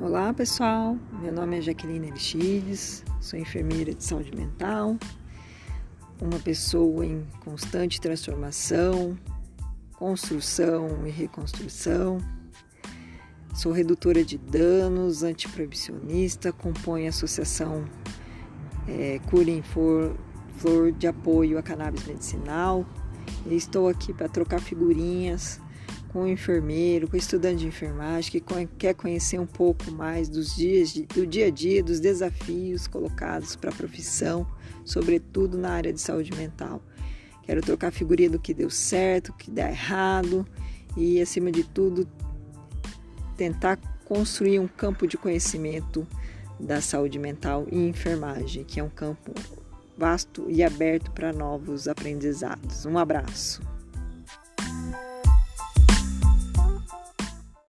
Olá pessoal, meu nome é Jaqueline Aristides, sou enfermeira de saúde mental, uma pessoa em constante transformação, construção e reconstrução. Sou redutora de danos, antiproibicionista, compõe a associação é, Cura Flor, Flor de Apoio à Cannabis Medicinal e estou aqui para trocar figurinhas com o enfermeiro, com o estudante de enfermagem que quer conhecer um pouco mais dos dias do dia a dia, dos desafios colocados para a profissão, sobretudo na área de saúde mental. Quero trocar figurinha do que deu certo, o que dá errado e, acima de tudo, tentar construir um campo de conhecimento da saúde mental e enfermagem, que é um campo vasto e aberto para novos aprendizados. Um abraço.